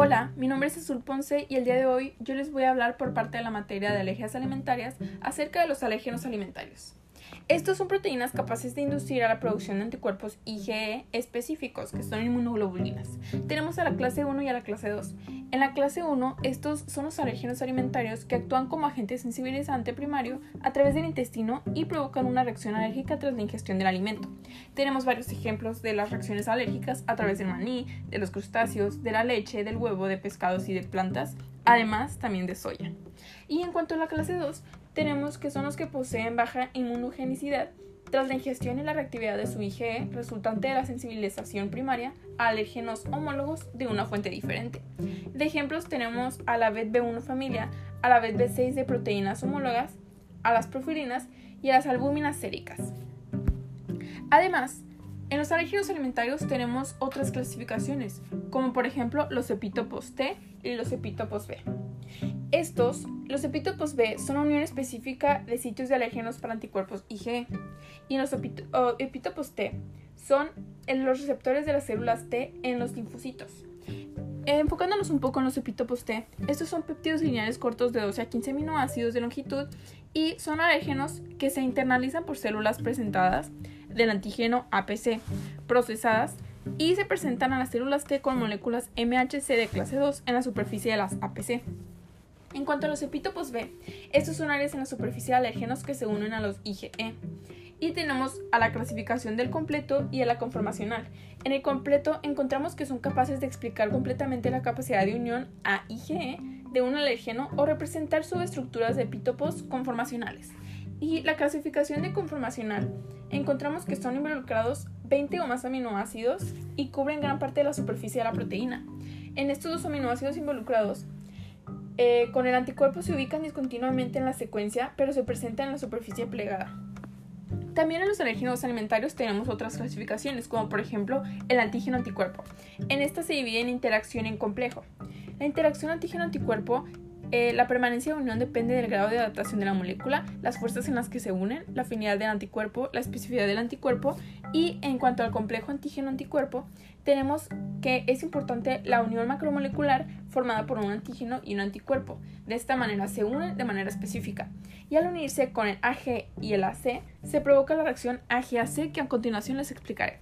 Hola, mi nombre es Azul Ponce y el día de hoy yo les voy a hablar por parte de la materia de alergias alimentarias acerca de los alérgenos alimentarios. Estos son proteínas capaces de inducir a la producción de anticuerpos IgE específicos, que son inmunoglobulinas. Tenemos a la clase 1 y a la clase 2. En la clase 1, estos son los alérgenos alimentarios que actúan como agente sensibilizante primario a través del intestino y provocan una reacción alérgica tras la ingestión del alimento. Tenemos varios ejemplos de las reacciones alérgicas a través del maní, de los crustáceos, de la leche, del huevo, de pescados y de plantas, además también de soya. Y en cuanto a la clase 2, tenemos que son los que poseen baja inmunogenicidad tras la ingestión y la reactividad de su IgE resultante de la sensibilización primaria a alérgenos homólogos de una fuente diferente. De ejemplos tenemos a la BET-B1 familia, a la BET-B6 de proteínas homólogas, a las profilinas y a las albúminas séricas. Además, en los alérgenos alimentarios tenemos otras clasificaciones, como por ejemplo los epítopos T y los epítopos B. Estos, los epítopos B, son una unión específica de sitios de alérgenos para anticuerpos IgE, y los epítopos T son los receptores de las células T en los linfocitos. Enfocándonos un poco en los epítopos T, estos son péptidos lineales cortos de 12 a 15 aminoácidos de longitud y son alérgenos que se internalizan por células presentadas del antígeno APC, procesadas y se presentan a las células T con moléculas MHC de clase 2 en la superficie de las APC. En cuanto a los epítopos B, estos son áreas en la superficie de alérgenos que se unen a los IgE. Y tenemos a la clasificación del completo y a la conformacional. En el completo encontramos que son capaces de explicar completamente la capacidad de unión a IgE de un alérgeno o representar subestructuras de epítopos conformacionales. Y la clasificación de conformacional encontramos que son involucrados 20 o más aminoácidos y cubren gran parte de la superficie de la proteína. En estos dos aminoácidos involucrados eh, con el anticuerpo se ubican discontinuamente en la secuencia, pero se presentan en la superficie plegada. También en los alérgenos alimentarios tenemos otras clasificaciones, como por ejemplo el antígeno-anticuerpo. En esta se divide en interacción en complejo. La interacción antígeno-anticuerpo eh, la permanencia de unión depende del grado de adaptación de la molécula, las fuerzas en las que se unen, la afinidad del anticuerpo, la especificidad del anticuerpo y en cuanto al complejo antígeno-anticuerpo, tenemos que es importante la unión macromolecular formada por un antígeno y un anticuerpo. De esta manera se unen de manera específica. Y al unirse con el AG y el AC, se provoca la reacción AG-AC que a continuación les explicaré.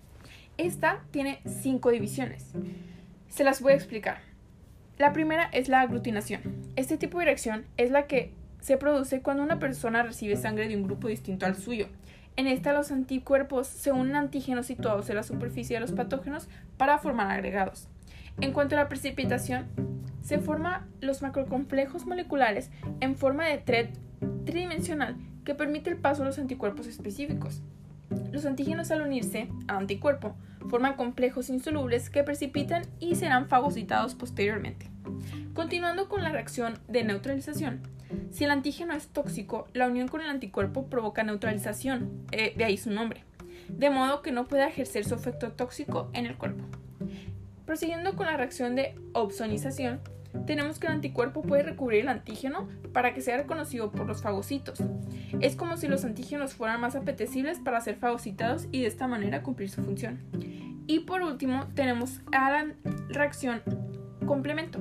Esta tiene cinco divisiones. Se las voy a explicar. La primera es la aglutinación. Este tipo de reacción es la que se produce cuando una persona recibe sangre de un grupo distinto al suyo. En esta los anticuerpos se unen a antígenos situados en la superficie de los patógenos para formar agregados. En cuanto a la precipitación, se forman los macrocomplejos moleculares en forma de thread tridimensional que permite el paso a los anticuerpos específicos. Los antígenos al unirse al anticuerpo forman complejos insolubles que precipitan y serán fagocitados posteriormente. Continuando con la reacción de neutralización, si el antígeno es tóxico, la unión con el anticuerpo provoca neutralización, eh, de ahí su nombre, de modo que no pueda ejercer su efecto tóxico en el cuerpo. Prosiguiendo con la reacción de opsonización, tenemos que el anticuerpo puede recubrir el antígeno para que sea reconocido por los fagocitos. Es como si los antígenos fueran más apetecibles para ser fagocitados y de esta manera cumplir su función. Y por último, tenemos a la reacción complemento.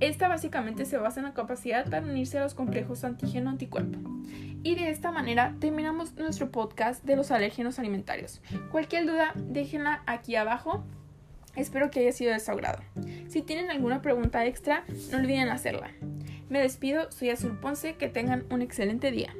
Esta básicamente se basa en la capacidad para unirse a los complejos antígeno-anticuerpo. Y de esta manera terminamos nuestro podcast de los alérgenos alimentarios. Cualquier duda, déjenla aquí abajo. Espero que haya sido de su agrado. Si tienen alguna pregunta extra, no olviden hacerla. Me despido, soy Azul Ponce, que tengan un excelente día.